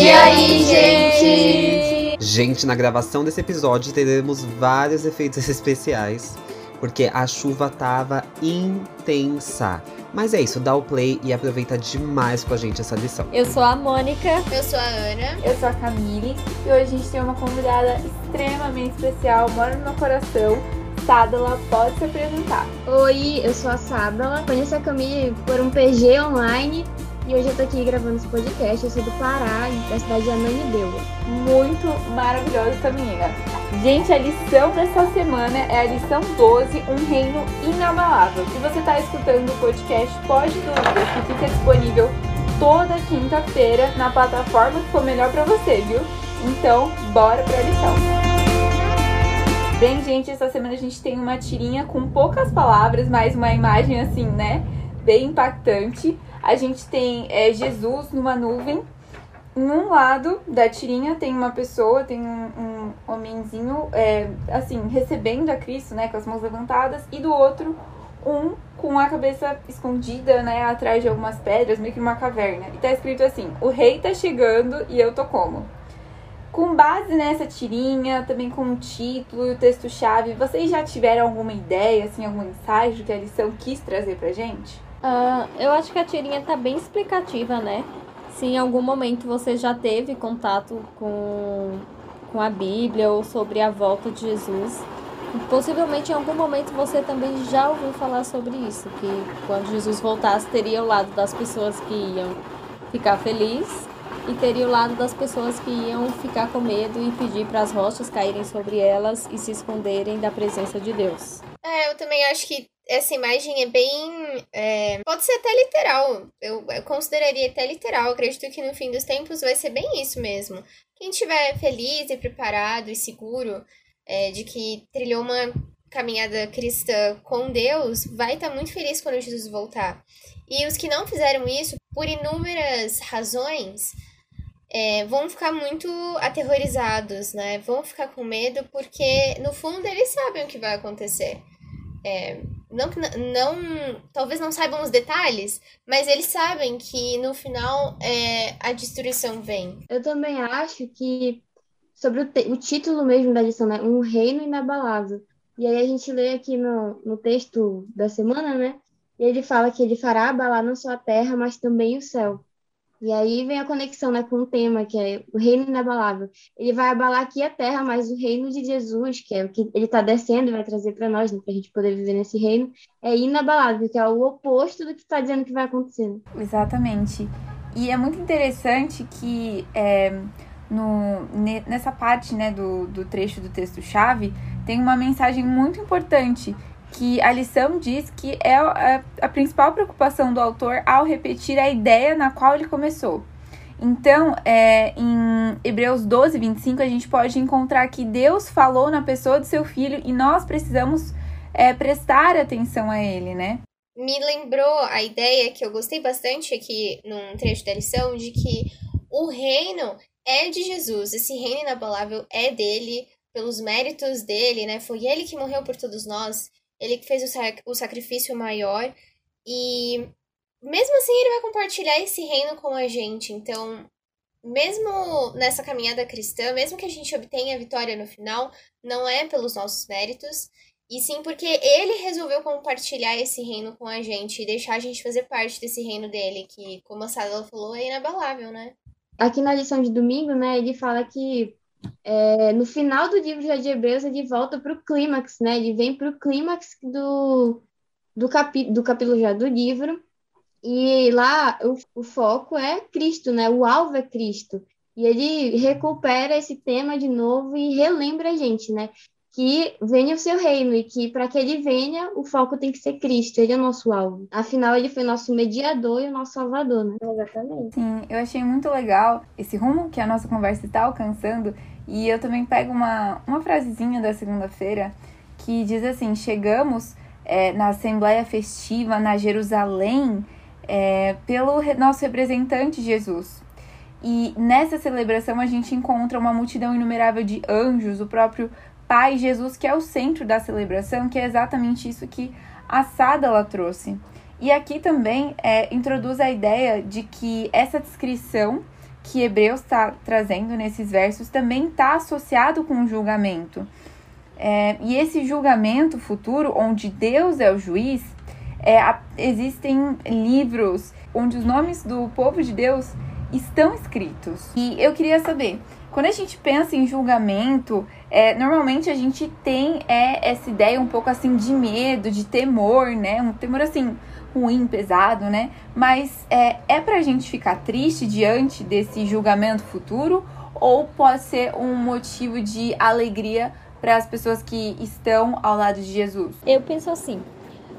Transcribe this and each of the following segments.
E aí, gente? Gente, na gravação desse episódio teremos vários efeitos especiais, porque a chuva tava intensa. Mas é isso, dá o play e aproveita demais com a gente essa lição. Eu sou a Mônica. Eu sou a Ana. Eu sou a Camille. E hoje a gente tem uma convidada extremamente especial, mora no meu coração. Sádala, pode se apresentar. Oi, eu sou a Sádala. Conheço a Camille por um PG online e hoje eu tô aqui gravando esse podcast. Eu sou do Pará, da cidade de Ananindeua. Muito maravilhosa essa menina. Gente, a lição dessa semana é a lição 12, Um Reino Inabalável. Se você está escutando o podcast, pode dúvidas que fica disponível toda quinta-feira na plataforma que for melhor para você, viu? Então, bora pra lição. Bem, gente, essa semana a gente tem uma tirinha com poucas palavras, mas uma imagem assim, né? Bem impactante. A gente tem é, Jesus numa nuvem em um lado da tirinha tem uma pessoa, tem um, um homenzinho, é, assim, recebendo a Cristo, né, com as mãos levantadas, e do outro, um com a cabeça escondida, né, atrás de algumas pedras, meio que numa caverna. E tá escrito assim: O rei tá chegando e eu tô como? Com base nessa tirinha, também com o título e o texto-chave, vocês já tiveram alguma ideia, assim, algum insight que a lição quis trazer pra gente? Uh, eu acho que a tirinha tá bem explicativa, né? se em algum momento você já teve contato com, com a Bíblia ou sobre a volta de Jesus, possivelmente em algum momento você também já ouviu falar sobre isso, que quando Jesus voltasse teria o lado das pessoas que iam ficar felizes e teria o lado das pessoas que iam ficar com medo e pedir para as rochas caírem sobre elas e se esconderem da presença de Deus. É, eu também acho que essa imagem é bem. É, pode ser até literal. Eu, eu, consideraria até literal. Acredito que no fim dos tempos vai ser bem isso mesmo. Quem estiver feliz e preparado e seguro é, de que trilhou uma caminhada cristã com Deus, vai estar tá muito feliz quando Jesus voltar. E os que não fizeram isso, por inúmeras razões, é, vão ficar muito aterrorizados, né? Vão ficar com medo porque, no fundo, eles sabem o que vai acontecer. É, não, não, talvez não saibam os detalhes, mas eles sabem que no final é, a destruição vem. Eu também acho que sobre o, o título mesmo da lição, né? Um reino inabalável. E aí a gente lê aqui no, no texto da semana, né? E ele fala que ele fará abalar não só a terra, mas também o céu. E aí vem a conexão né, com o tema, que é o reino inabalável. Ele vai abalar aqui a terra, mas o reino de Jesus, que é o que ele está descendo e vai trazer para nós, né, para a gente poder viver nesse reino, é inabalável, que é o oposto do que está dizendo que vai acontecer. Exatamente. E é muito interessante que é, no, nessa parte né, do, do trecho do texto-chave tem uma mensagem muito importante que a lição diz que é a, a principal preocupação do autor ao repetir a ideia na qual ele começou. Então, é, em Hebreus 12, 25, a gente pode encontrar que Deus falou na pessoa do seu filho e nós precisamos é, prestar atenção a ele, né? Me lembrou a ideia que eu gostei bastante aqui num trecho da lição de que o reino é de Jesus, esse reino inabalável é dele, pelos méritos dele, né? Foi ele que morreu por todos nós ele que fez o, sac o sacrifício maior. E mesmo assim ele vai compartilhar esse reino com a gente. Então, mesmo nessa caminhada cristã, mesmo que a gente obtenha a vitória no final, não é pelos nossos méritos, e sim porque ele resolveu compartilhar esse reino com a gente e deixar a gente fazer parte desse reino dele, que, como a Sala falou, é inabalável, né? Aqui na lição de domingo, né, ele fala que é, no final do livro de Hebreus, ele volta para o clímax, né? Ele vem para o clímax do, do, capi, do capítulo já do livro, e lá o, o foco é Cristo, né? O alvo é Cristo. E ele recupera esse tema de novo e relembra a gente, né? Que venha o seu reino e que para que ele venha, o foco tem que ser Cristo, ele é o nosso alvo. Afinal, ele foi nosso mediador e o nosso salvador, né? Exatamente. Sim, eu achei muito legal esse rumo que a nossa conversa está alcançando e eu também pego uma, uma frasezinha da segunda-feira que diz assim: chegamos é, na Assembleia Festiva, na Jerusalém, é, pelo nosso representante Jesus. E nessa celebração a gente encontra uma multidão inumerável de anjos, o próprio Pai Jesus, que é o centro da celebração, que é exatamente isso que a Sádala trouxe. E aqui também é, introduz a ideia de que essa descrição que Hebreus está trazendo nesses versos também está associado com o julgamento. É, e esse julgamento futuro, onde Deus é o juiz, é, existem livros onde os nomes do povo de Deus estão escritos. E eu queria saber, quando a gente pensa em julgamento, é, normalmente a gente tem é, essa ideia um pouco assim de medo, de temor, né? Um temor assim ruim, pesado, né? Mas é, é pra gente ficar triste diante desse julgamento futuro ou pode ser um motivo de alegria para as pessoas que estão ao lado de Jesus? Eu penso assim.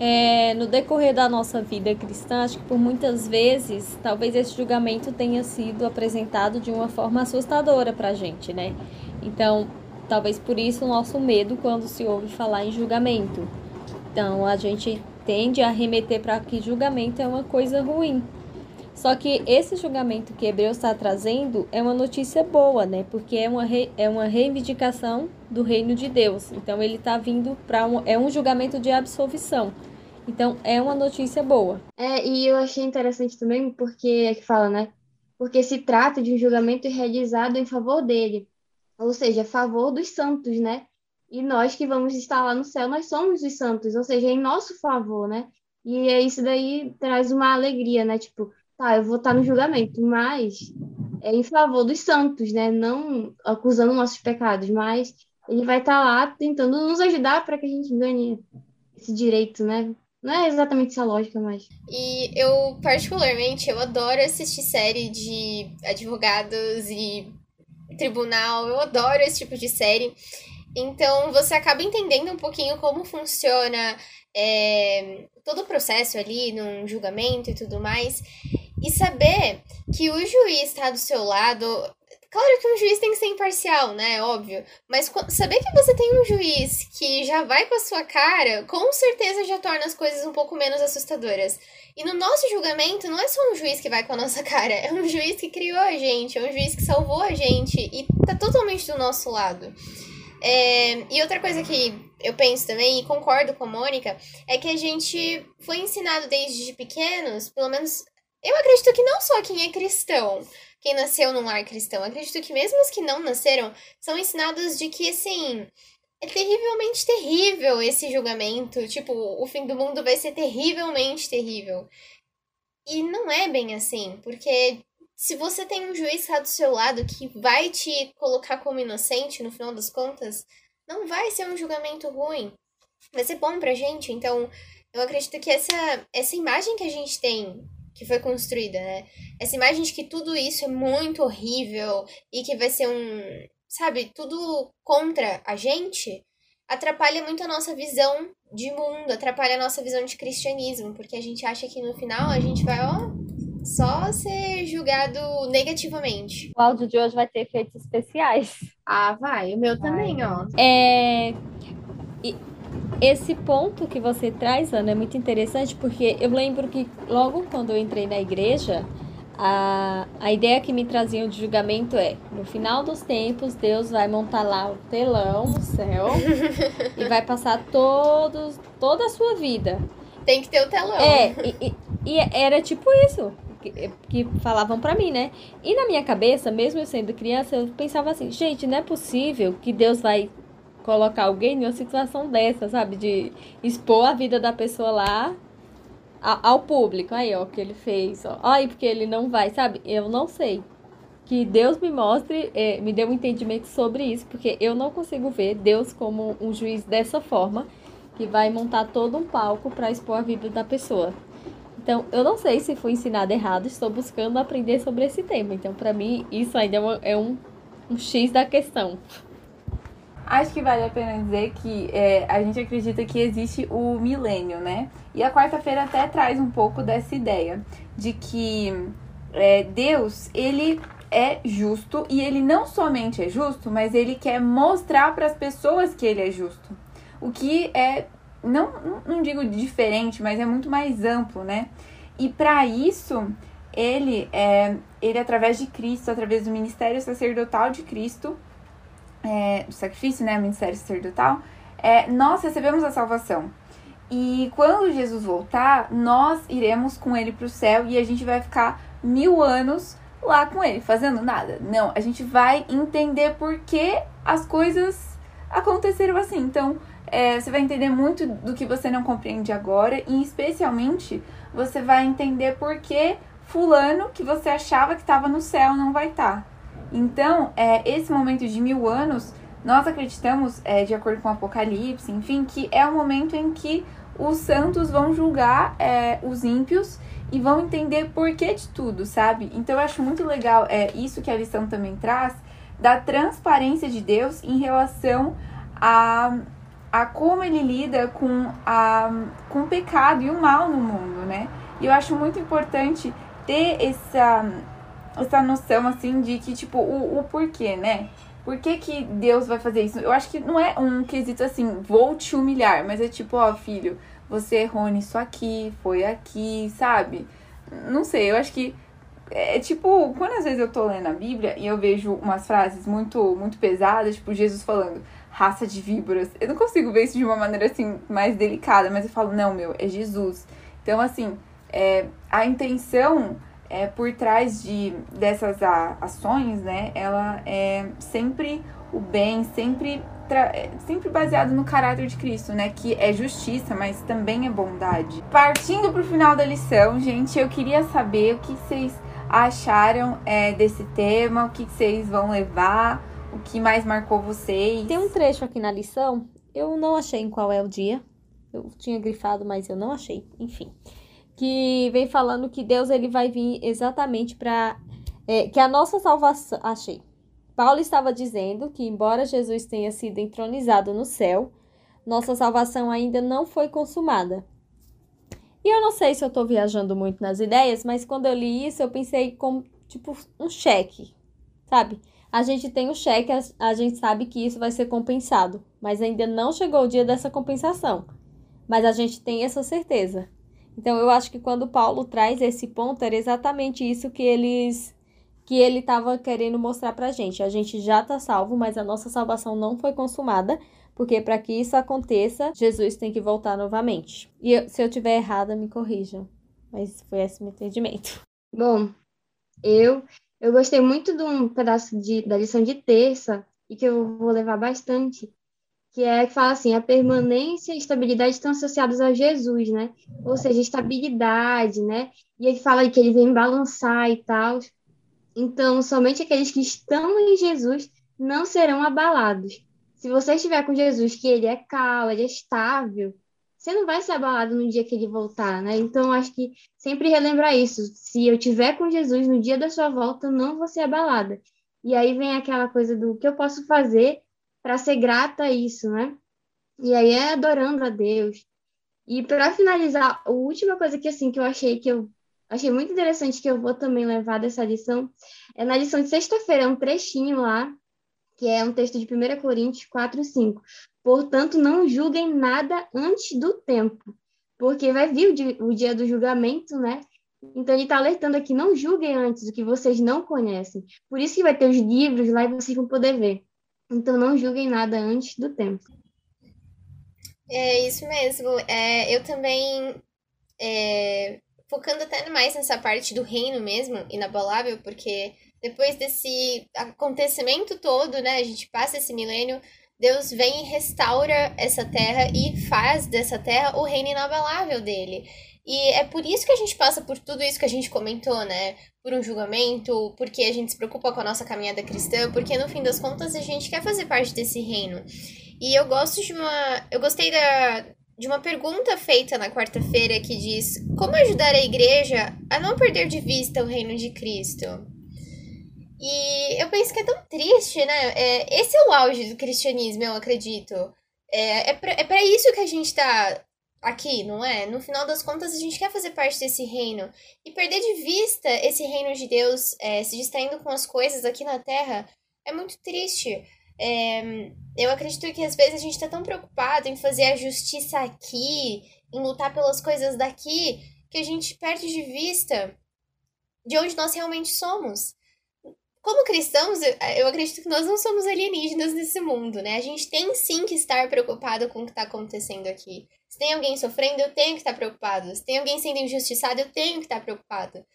É, no decorrer da nossa vida cristã, acho que por muitas vezes, talvez esse julgamento tenha sido apresentado de uma forma assustadora para a gente, né? Então, talvez por isso o nosso medo quando se ouve falar em julgamento. Então, a gente tende a remeter para que julgamento é uma coisa ruim. Só que esse julgamento que Hebreus está trazendo é uma notícia boa, né? Porque é uma, re, é uma reivindicação do reino de Deus. Então ele está vindo para um, é um julgamento de absolvição. Então é uma notícia boa. É, e eu achei interessante também porque é que fala, né? Porque se trata de um julgamento realizado em favor dele, ou seja, a favor dos santos, né? E nós que vamos estar lá no céu, nós somos os santos, ou seja, é em nosso favor, né? E é isso daí traz uma alegria, né? Tipo, tá, eu vou estar no julgamento, mas é em favor dos santos, né? Não acusando nossos pecados, mas ele vai estar lá tentando nos ajudar para que a gente ganhe esse direito, né? Não é exatamente essa lógica, mas. E eu, particularmente, eu adoro assistir série de advogados e tribunal. Eu adoro esse tipo de série. Então você acaba entendendo um pouquinho como funciona é, todo o processo ali, num julgamento e tudo mais. E saber que o juiz está do seu lado. Claro que um juiz tem que ser imparcial, né? Óbvio. Mas saber que você tem um juiz que já vai com a sua cara, com certeza já torna as coisas um pouco menos assustadoras. E no nosso julgamento, não é só um juiz que vai com a nossa cara, é um juiz que criou a gente, é um juiz que salvou a gente e tá totalmente do nosso lado. É, e outra coisa que eu penso também, e concordo com a Mônica, é que a gente foi ensinado desde pequenos, pelo menos eu acredito que não só quem é cristão, quem nasceu num lar cristão, acredito que mesmo os que não nasceram são ensinados de que, assim, é terrivelmente terrível esse julgamento. Tipo, o fim do mundo vai ser terrivelmente terrível. E não é bem assim, porque se você tem um juiz lá do seu lado que vai te colocar como inocente no final das contas, não vai ser um julgamento ruim. Vai ser bom pra gente. Então, eu acredito que essa, essa imagem que a gente tem, que foi construída, né? Essa imagem de que tudo isso é muito horrível e que vai ser um. Sabe, tudo contra a gente, atrapalha muito a nossa visão de mundo, atrapalha a nossa visão de cristianismo, porque a gente acha que no final a gente vai, ó, só ser julgado negativamente. O áudio de hoje vai ter efeitos especiais. Ah, vai. O meu vai. também, ó. É. Esse ponto que você traz, Ana, é muito interessante porque eu lembro que logo quando eu entrei na igreja, a, a ideia que me traziam de julgamento é: no final dos tempos, Deus vai montar lá o telão no céu e vai passar todos, toda a sua vida. Tem que ter o telão. É, e, e, e era tipo isso que, que falavam para mim, né? E na minha cabeça, mesmo eu sendo criança, eu pensava assim, gente, não é possível que Deus vai colocar alguém em uma situação dessa, sabe? De expor a vida da pessoa lá ao público. Aí, ó, o que ele fez. Ó. Aí, porque ele não vai, sabe? Eu não sei. Que Deus me mostre, é, me dê um entendimento sobre isso, porque eu não consigo ver Deus como um juiz dessa forma, que vai montar todo um palco para expor a vida da pessoa. Então, eu não sei se fui ensinada errado, estou buscando aprender sobre esse tema. Então, para mim, isso ainda é, é um, um X da questão. Acho que vale a pena dizer que é, a gente acredita que existe o milênio, né? E a quarta-feira até traz um pouco dessa ideia de que é, Deus, ele é justo e ele não somente é justo, mas ele quer mostrar para as pessoas que ele é justo. O que é não, não digo diferente, mas é muito mais amplo, né? E para isso, ele, é, ele através de Cristo, através do ministério sacerdotal de Cristo, é, do sacrifício, né? Ministério sacerdotal, é, nós recebemos a salvação. E quando Jesus voltar, nós iremos com ele para o céu e a gente vai ficar mil anos lá com ele, fazendo nada. Não, a gente vai entender por que as coisas aconteceram assim. Então, é, você vai entender muito do que você não compreende agora e, especialmente, você vai entender por que fulano que você achava que estava no céu não vai estar. Tá. Então, é, esse momento de mil anos, nós acreditamos, é, de acordo com o Apocalipse, enfim, que é o momento em que os santos vão julgar é, os ímpios e vão entender por que de tudo, sabe? Então eu acho muito legal é isso que a lição também traz da transparência de Deus em relação a, a como ele lida com, a, com o pecado e o mal no mundo, né? E eu acho muito importante ter essa, essa noção, assim, de que, tipo, o, o porquê, né? Por que, que Deus vai fazer isso? Eu acho que não é um quesito assim, vou te humilhar, mas é tipo, ó, filho, você errou nisso aqui, foi aqui, sabe? Não sei, eu acho que é tipo, quando às vezes eu tô lendo a Bíblia e eu vejo umas frases muito, muito pesadas, tipo Jesus falando raça de víboras, eu não consigo ver isso de uma maneira assim mais delicada, mas eu falo, não, meu, é Jesus. Então, assim, é, a intenção é, por trás de, dessas ações, né, ela é sempre o bem, sempre, sempre baseado no caráter de Cristo, né, que é justiça, mas também é bondade. Partindo para o final da lição, gente, eu queria saber o que vocês acharam é, desse tema, o que vocês vão levar, o que mais marcou vocês. Tem um trecho aqui na lição, eu não achei em qual é o dia, eu tinha grifado, mas eu não achei, enfim que vem falando que Deus ele vai vir exatamente para é, que a nossa salvação. Achei. Paulo estava dizendo que, embora Jesus tenha sido entronizado no céu, nossa salvação ainda não foi consumada. E eu não sei se eu estou viajando muito nas ideias, mas quando eu li isso, eu pensei como, tipo, um cheque, sabe? A gente tem um cheque, a, a gente sabe que isso vai ser compensado, mas ainda não chegou o dia dessa compensação. Mas a gente tem essa certeza. Então eu acho que quando Paulo traz esse ponto era exatamente isso que eles que ele estava querendo mostrar pra gente. A gente já está salvo, mas a nossa salvação não foi consumada, porque para que isso aconteça, Jesus tem que voltar novamente. E eu, se eu tiver errada, me corrijam. Mas foi esse meu entendimento. Bom, eu eu gostei muito de um pedaço de, da lição de terça e que eu vou levar bastante, que é que fala assim, a permanência e estabilidade estão associados a Jesus, né? Ou seja, estabilidade, né? E ele fala que ele vem balançar e tal. Então, somente aqueles que estão em Jesus não serão abalados. Se você estiver com Jesus, que ele é calmo, ele é estável, você não vai ser abalado no dia que ele voltar, né? Então, acho que sempre relembrar isso. Se eu tiver com Jesus no dia da sua volta, não vou ser abalada. E aí vem aquela coisa do que eu posso fazer para ser grata a isso, né? E aí é adorando a Deus. E para finalizar, a última coisa que assim que eu achei que eu achei muito interessante que eu vou também levar dessa lição é na lição de sexta-feira, é um trechinho lá, que é um texto de 1 Coríntios 4, 5. Portanto, não julguem nada antes do tempo, porque vai vir o dia, o dia do julgamento, né? Então ele está alertando aqui, não julguem antes o que vocês não conhecem. Por isso que vai ter os livros lá e vocês vão poder ver. Então não julguem nada antes do tempo. É isso mesmo. É, eu também, é, focando até mais nessa parte do reino mesmo, inabalável, porque depois desse acontecimento todo, né, a gente passa esse milênio, Deus vem e restaura essa terra e faz dessa terra o reino inabalável dele. E é por isso que a gente passa por tudo isso que a gente comentou, né? Por um julgamento, porque a gente se preocupa com a nossa caminhada cristã, porque no fim das contas a gente quer fazer parte desse reino. E eu gosto de uma. Eu gostei da, de uma pergunta feita na quarta-feira que diz: Como ajudar a igreja a não perder de vista o reino de Cristo? E eu penso que é tão triste, né? É, esse é o auge do cristianismo, eu acredito. É, é pra, é pra isso que a gente tá aqui, não é? No final das contas, a gente quer fazer parte desse reino. E perder de vista esse reino de Deus, é, se distraindo com as coisas aqui na Terra, é muito triste. É, eu acredito que às vezes a gente está tão preocupado em fazer a justiça aqui, em lutar pelas coisas daqui, que a gente perde de vista de onde nós realmente somos. Como cristãos, eu acredito que nós não somos alienígenas nesse mundo, né? A gente tem sim que estar preocupado com o que está acontecendo aqui. Se tem alguém sofrendo, eu tenho que estar preocupado. Se tem alguém sendo injustiçado, eu tenho que estar preocupado.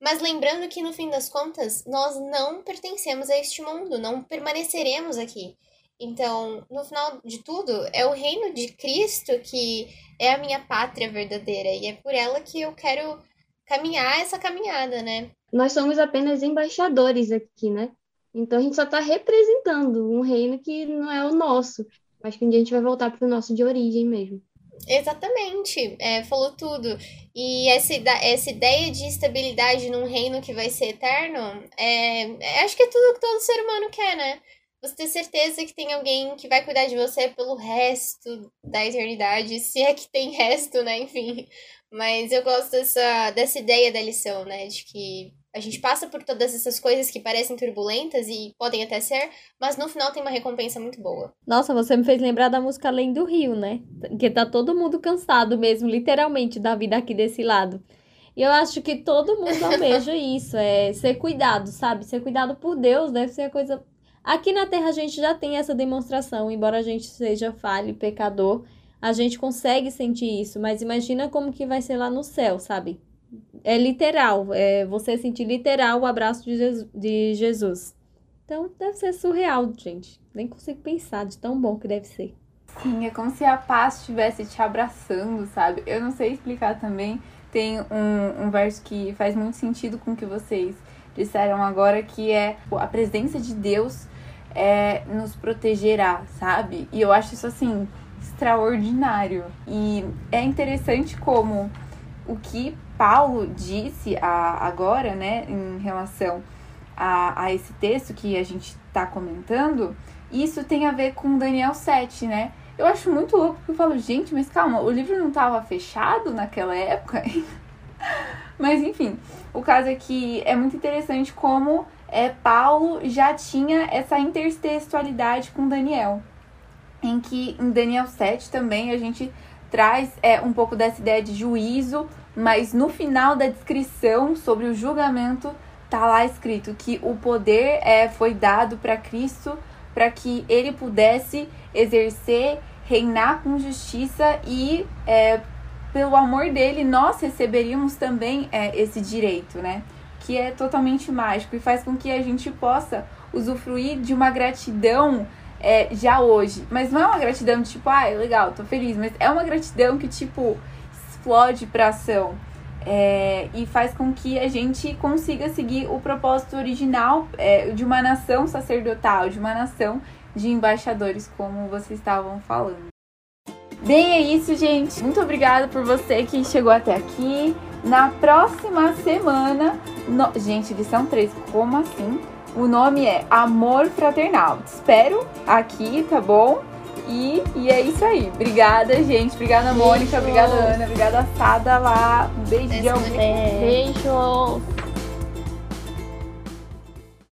Mas lembrando que no fim das contas, nós não pertencemos a este mundo, não permaneceremos aqui. Então, no final de tudo, é o reino de Cristo que é a minha pátria verdadeira e é por ela que eu quero caminhar essa caminhada, né? Nós somos apenas embaixadores aqui, né? Então a gente só está representando um reino que não é o nosso, mas que um dia a gente vai voltar para o nosso de origem mesmo. Exatamente, é, falou tudo. E essa, essa ideia de estabilidade num reino que vai ser eterno, é, é, acho que é tudo que todo ser humano quer, né? Você ter certeza que tem alguém que vai cuidar de você pelo resto da eternidade, se é que tem resto, né? Enfim. Mas eu gosto dessa, dessa ideia da lição, né? De que a gente passa por todas essas coisas que parecem turbulentas e podem até ser, mas no final tem uma recompensa muito boa. Nossa, você me fez lembrar da música Além do Rio, né? Que tá todo mundo cansado mesmo, literalmente, da vida aqui desse lado. E eu acho que todo mundo almeja isso, é ser cuidado, sabe? Ser cuidado por Deus deve ser a coisa. Aqui na Terra a gente já tem essa demonstração, embora a gente seja falho, pecador, a gente consegue sentir isso, mas imagina como que vai ser lá no céu, sabe? é literal, é você sentir literal o abraço de Jesus. Então deve ser surreal, gente. Nem consigo pensar de tão bom que deve ser. Sim, é como se a paz estivesse te abraçando, sabe? Eu não sei explicar também. Tem um, um verso que faz muito sentido com o que vocês disseram agora, que é a presença de Deus é, nos protegerá, sabe? E eu acho isso assim extraordinário. E é interessante como o que Paulo disse a, agora, né, em relação a, a esse texto que a gente está comentando, isso tem a ver com Daniel 7, né? Eu acho muito louco porque eu falo, gente, mas calma, o livro não estava fechado naquela época? mas enfim, o caso é que é muito interessante como é, Paulo já tinha essa intertextualidade com Daniel. Em que em Daniel 7 também a gente traz é, um pouco dessa ideia de juízo, mas no final da descrição sobre o julgamento tá lá escrito que o poder é, foi dado para Cristo para que ele pudesse exercer, reinar com justiça e é, pelo amor dele nós receberíamos também é, esse direito, né? Que é totalmente mágico e faz com que a gente possa usufruir de uma gratidão é, já hoje. Mas não é uma gratidão tipo, ah, legal, tô feliz. Mas é uma gratidão que, tipo, explode pra ação. É, e faz com que a gente consiga seguir o propósito original é, de uma nação sacerdotal, de uma nação de embaixadores, como vocês estavam falando. Bem, é isso, gente. Muito obrigada por você que chegou até aqui. Na próxima semana. No... Gente, lição 3, como assim? O nome é Amor Fraternal. Te espero aqui, tá bom? E, e é isso aí. Obrigada, gente. Obrigada, Mônica. Obrigada, Ana. Obrigada, Sada lá. Um beijão. Beijo.